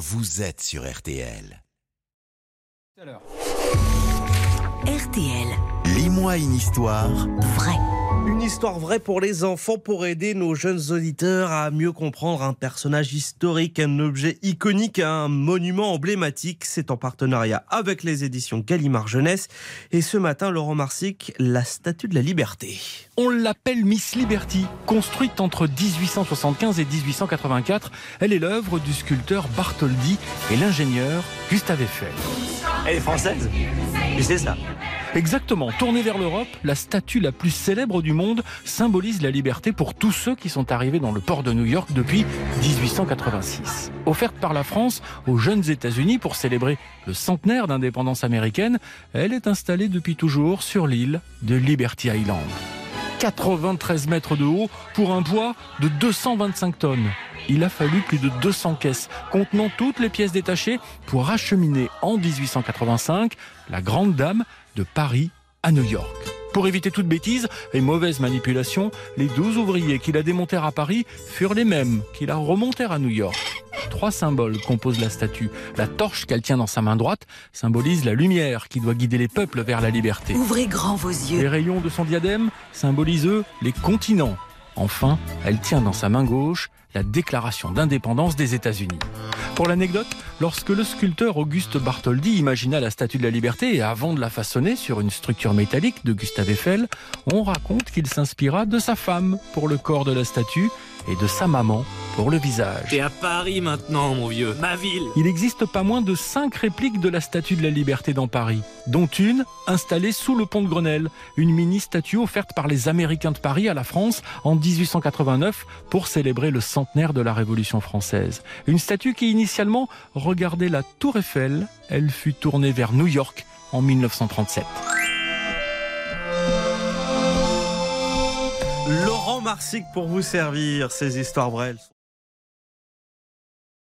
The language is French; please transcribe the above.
vous êtes sur RTL. RTL, Lis-moi une histoire vrai. Une histoire vraie pour les enfants pour aider nos jeunes auditeurs à mieux comprendre un personnage historique, un objet iconique, un monument emblématique. C'est en partenariat avec les éditions Gallimard Jeunesse. Et ce matin, Laurent Marsic, la statue de la liberté. On l'appelle Miss Liberty. Construite entre 1875 et 1884, elle est l'œuvre du sculpteur Bartholdi et l'ingénieur Gustave Eiffel. Elle est française? Tu sais ça? Exactement, tournée vers l'Europe, la statue la plus célèbre du monde symbolise la liberté pour tous ceux qui sont arrivés dans le port de New York depuis 1886. Offerte par la France aux jeunes États-Unis pour célébrer le centenaire d'indépendance américaine, elle est installée depuis toujours sur l'île de Liberty Island. 93 mètres de haut pour un poids de 225 tonnes. Il a fallu plus de 200 caisses contenant toutes les pièces détachées pour acheminer en 1885 la grande dame de Paris à New York. Pour éviter toute bêtise et mauvaise manipulation, les 12 ouvriers qui la démontèrent à Paris furent les mêmes qui la remontèrent à New York. Trois symboles composent la statue. La torche qu'elle tient dans sa main droite symbolise la lumière qui doit guider les peuples vers la liberté. Ouvrez grand vos Les yeux. rayons de son diadème symbolisent eux les continents. Enfin, elle tient dans sa main gauche la déclaration d'indépendance des États-Unis. Pour l'anecdote, lorsque le sculpteur Auguste Bartholdi imagina la statue de la liberté et avant de la façonner sur une structure métallique de Gustave Eiffel, on raconte qu'il s'inspira de sa femme pour le corps de la statue et de sa maman pour le visage. T'es à Paris maintenant, mon vieux. Ma ville. Il existe pas moins de cinq répliques de la Statue de la Liberté dans Paris, dont une installée sous le pont de Grenelle, une mini-statue offerte par les Américains de Paris à la France en 1889 pour célébrer le centenaire de la Révolution française. Une statue qui initialement regardait la Tour Eiffel, elle fut tournée vers New York en 1937. Marsic pour vous servir ces histoires vraies.